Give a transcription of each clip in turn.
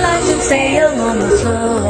light and sail on the floor.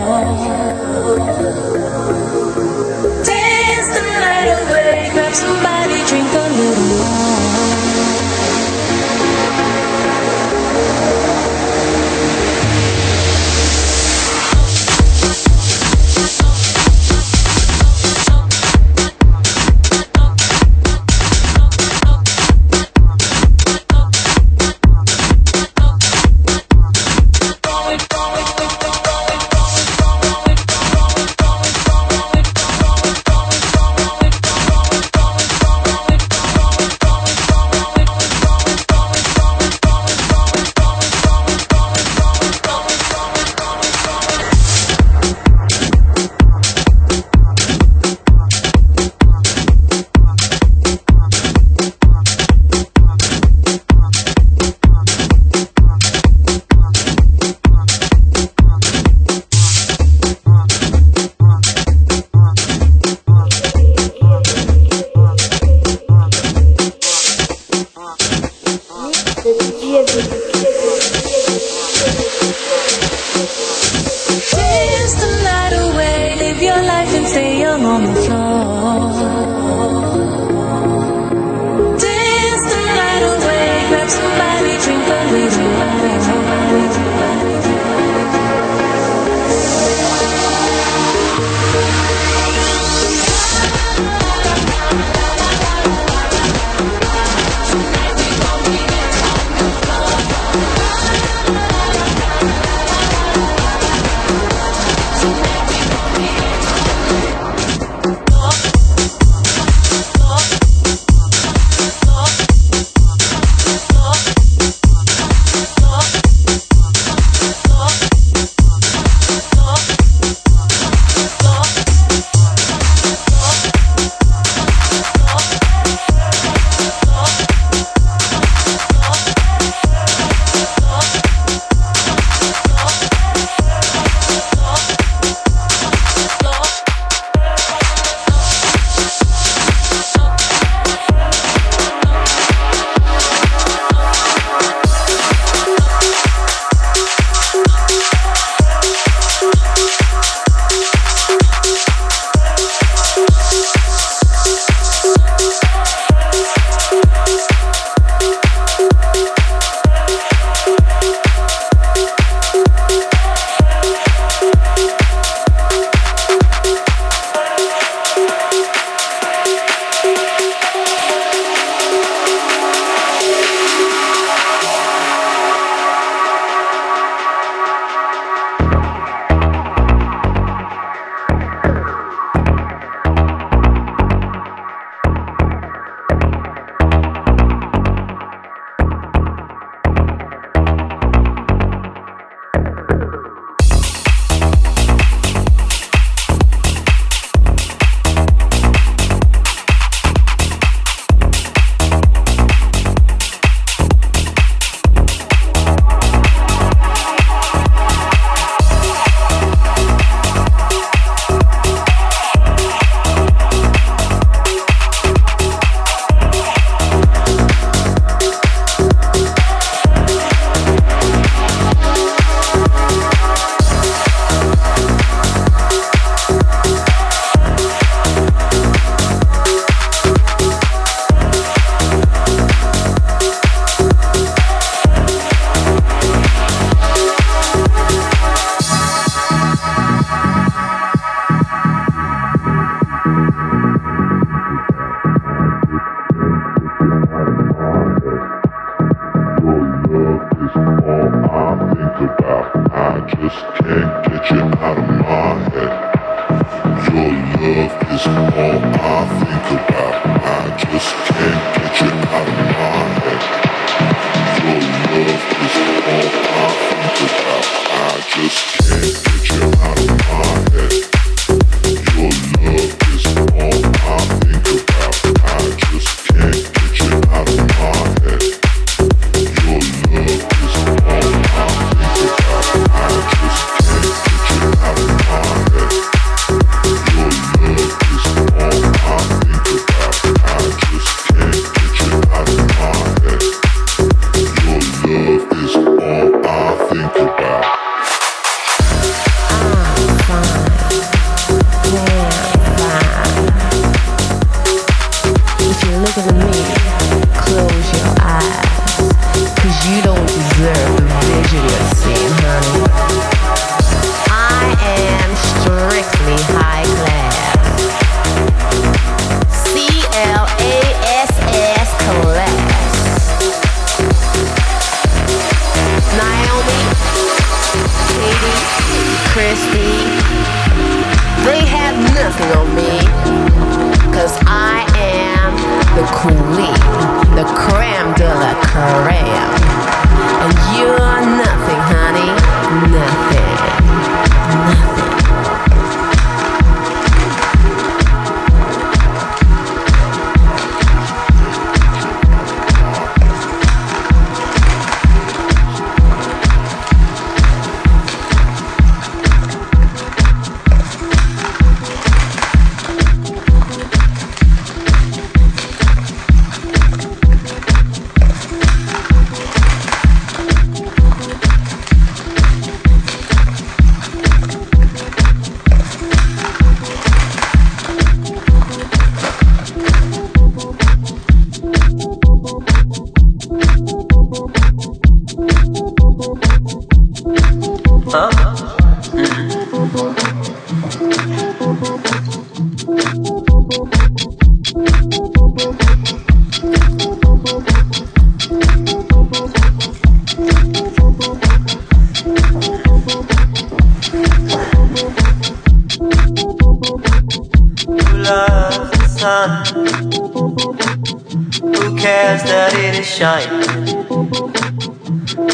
cares that it is shining?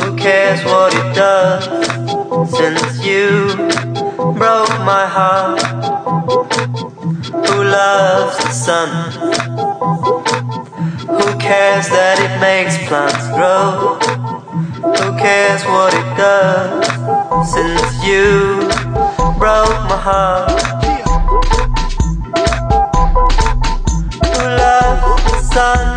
Who cares what it does? Since you broke my heart, who loves the sun? Who cares that it makes plants grow? Who cares what it does? Since you broke my heart. sun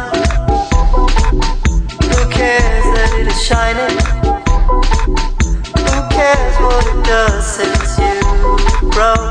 cares what it does it's you bro.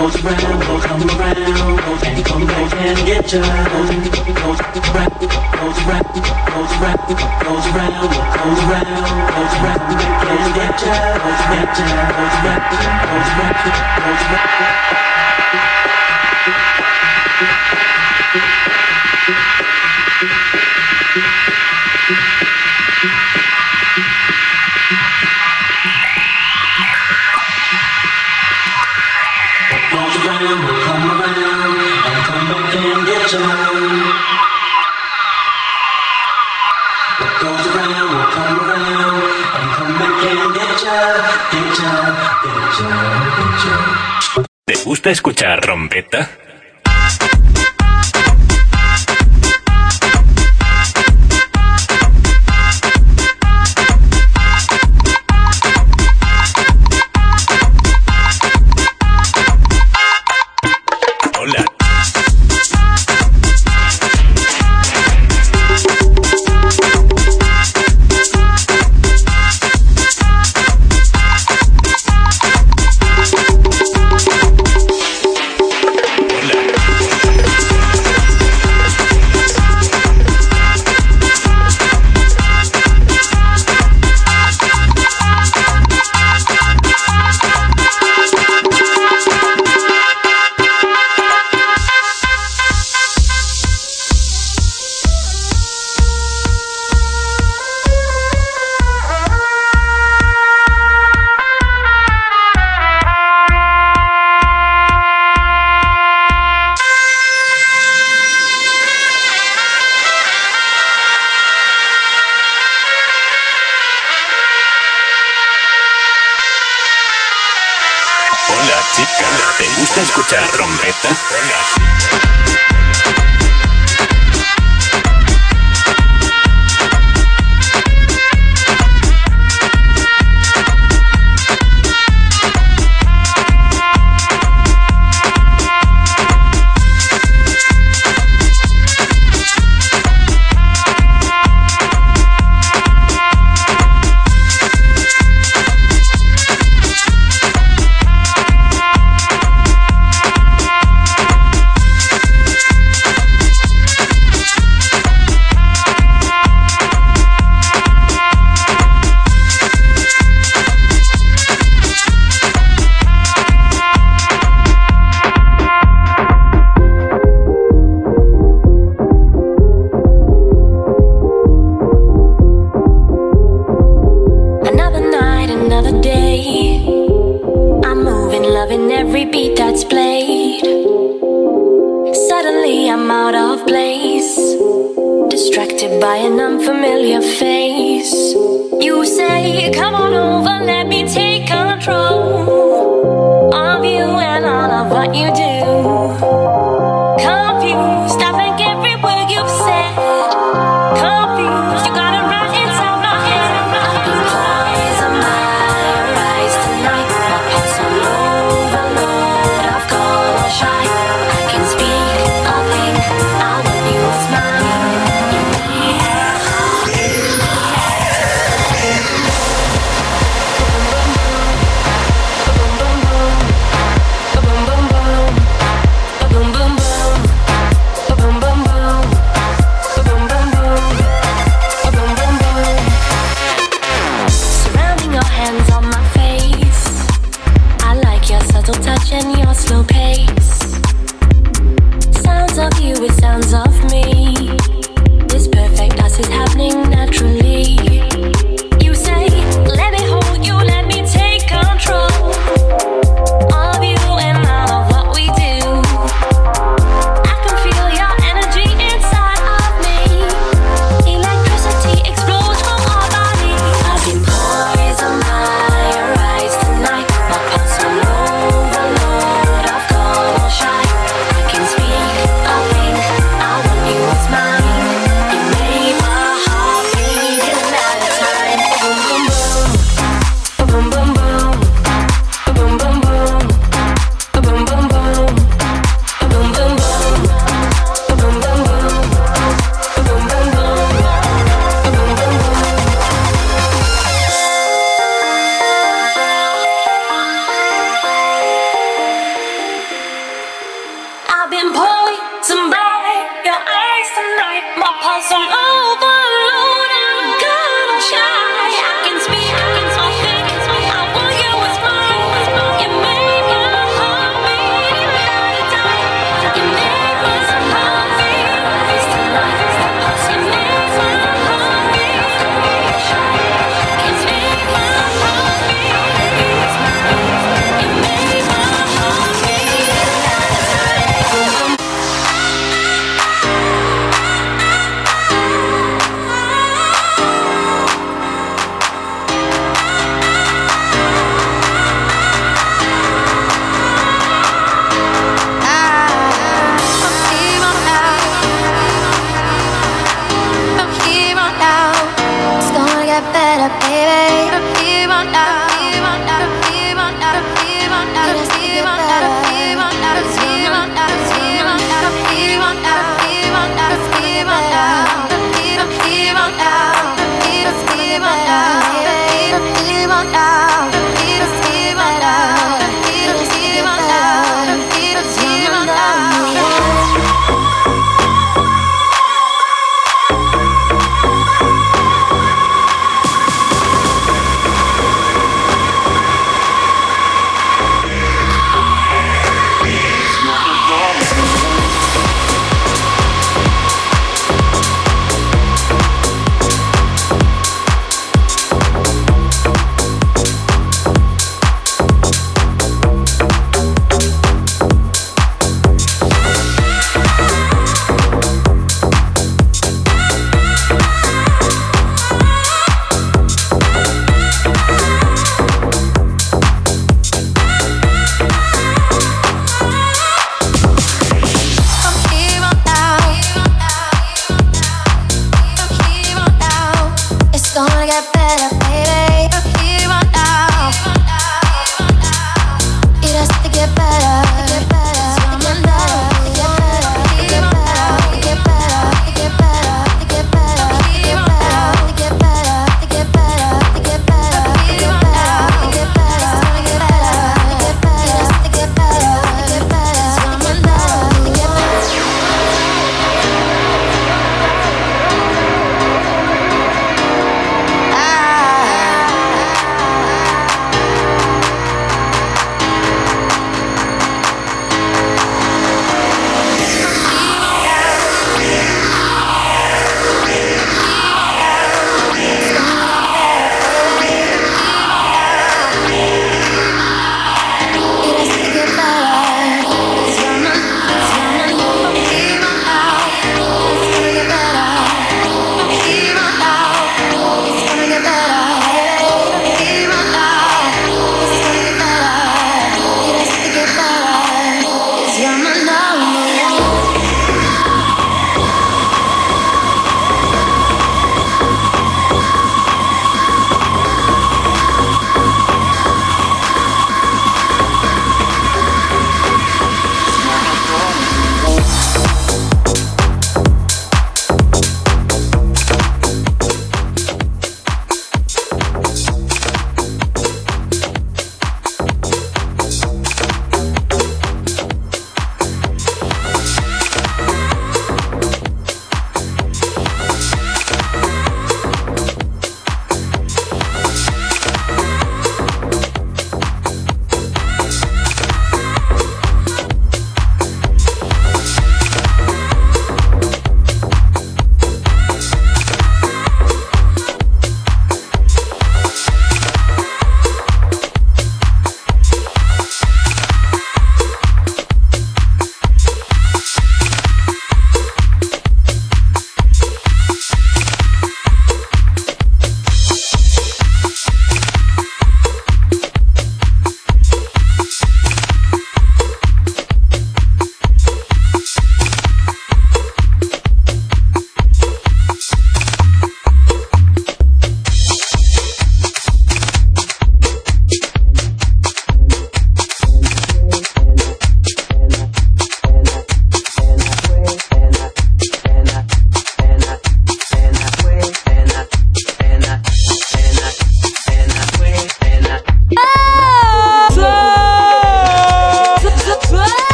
goes around, goes come around, goes and come back and get ya. Goes and goes around, goes around, goes around, goes around, goes around, goes around, back and get ya. Goes get ya, goes around, goes around, goes around. ¿Te gusta escuchar rompeta? ¿Te gusta escuchar trompeta?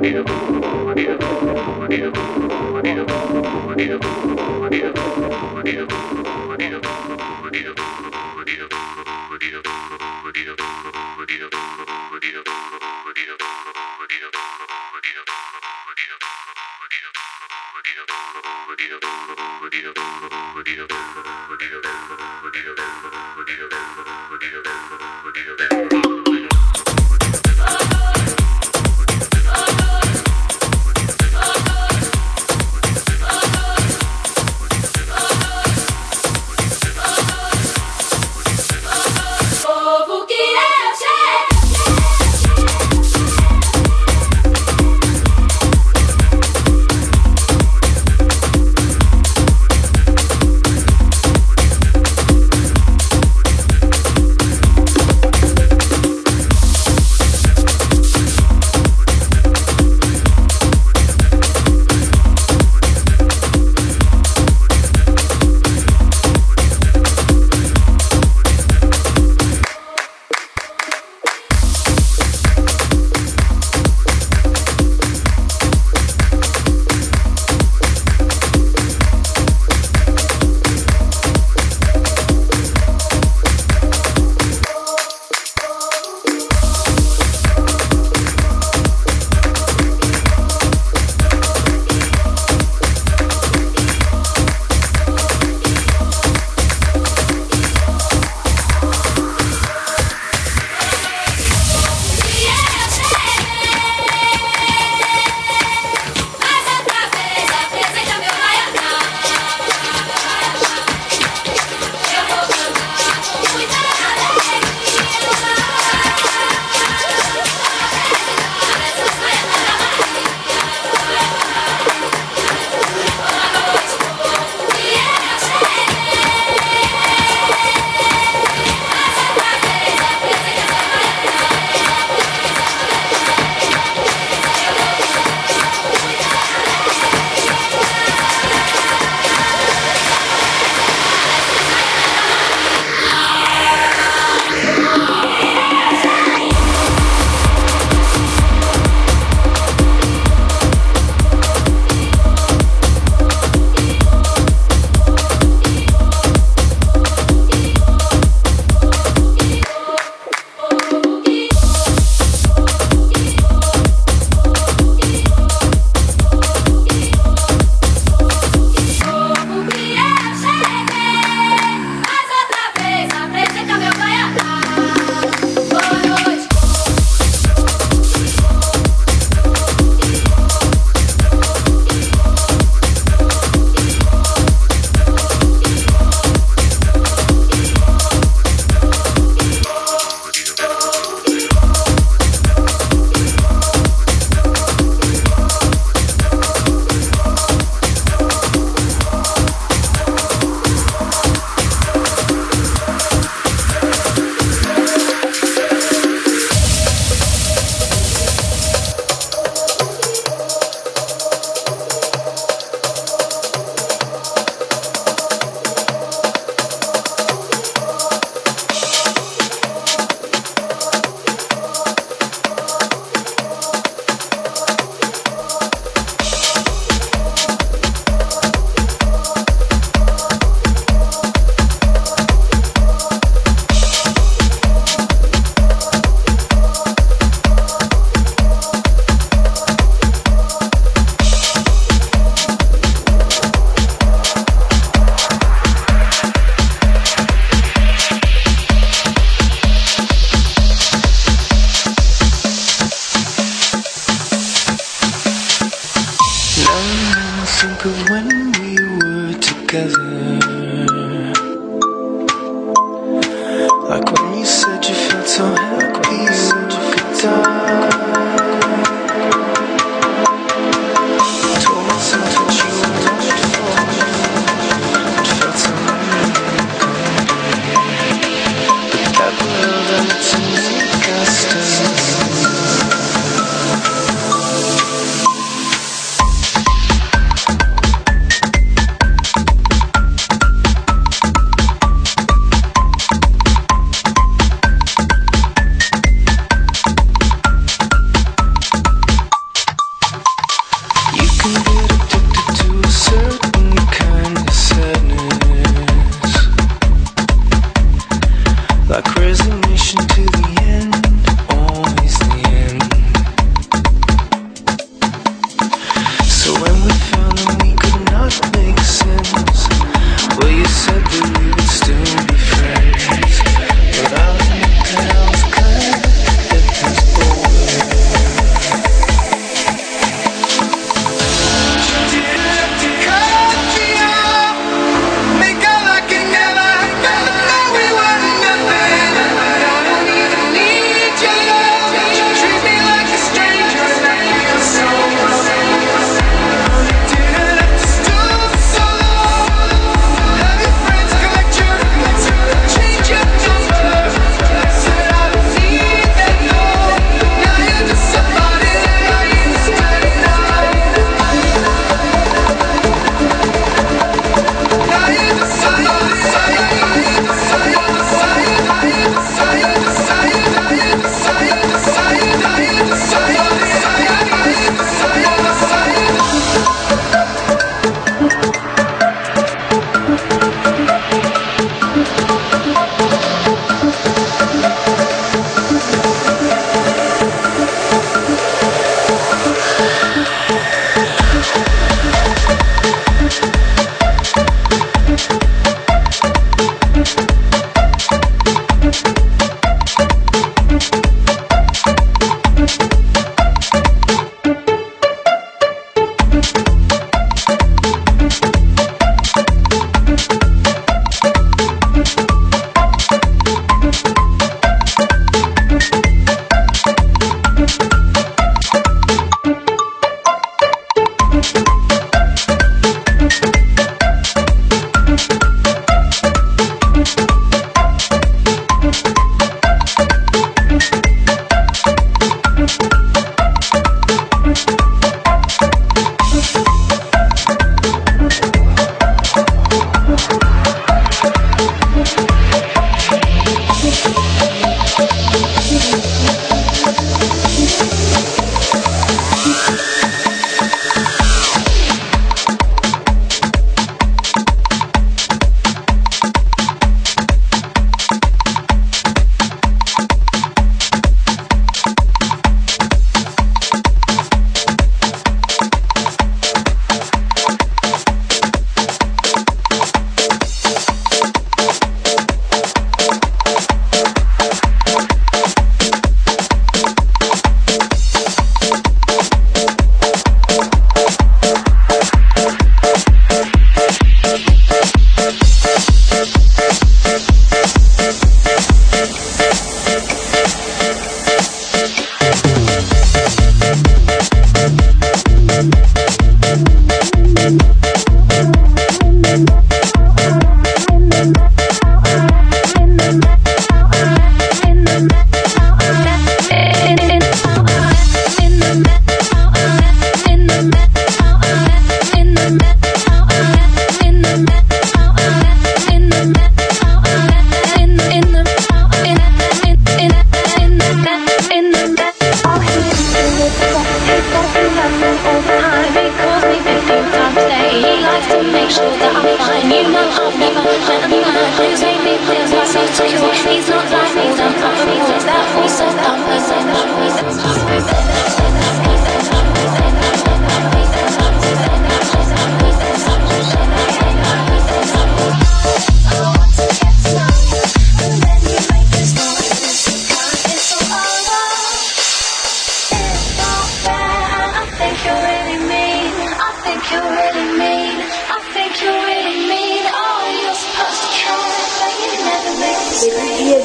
Thank you.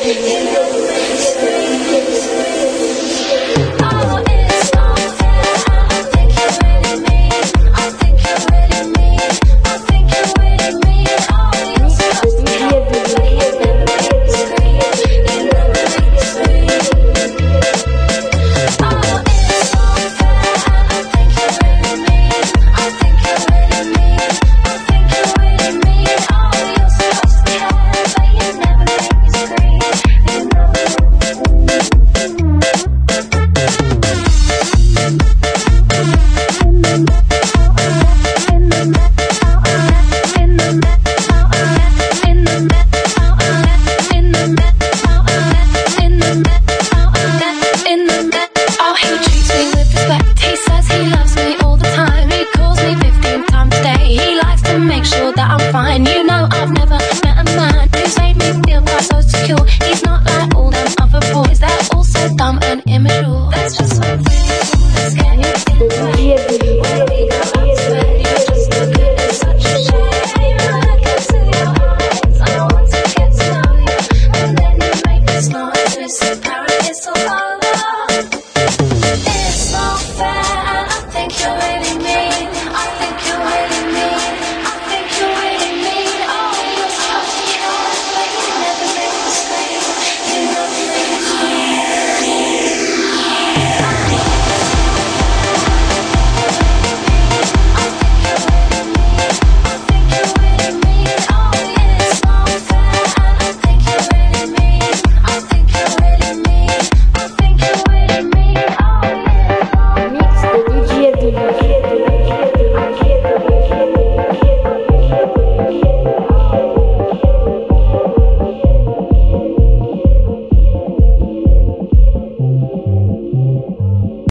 Oh, he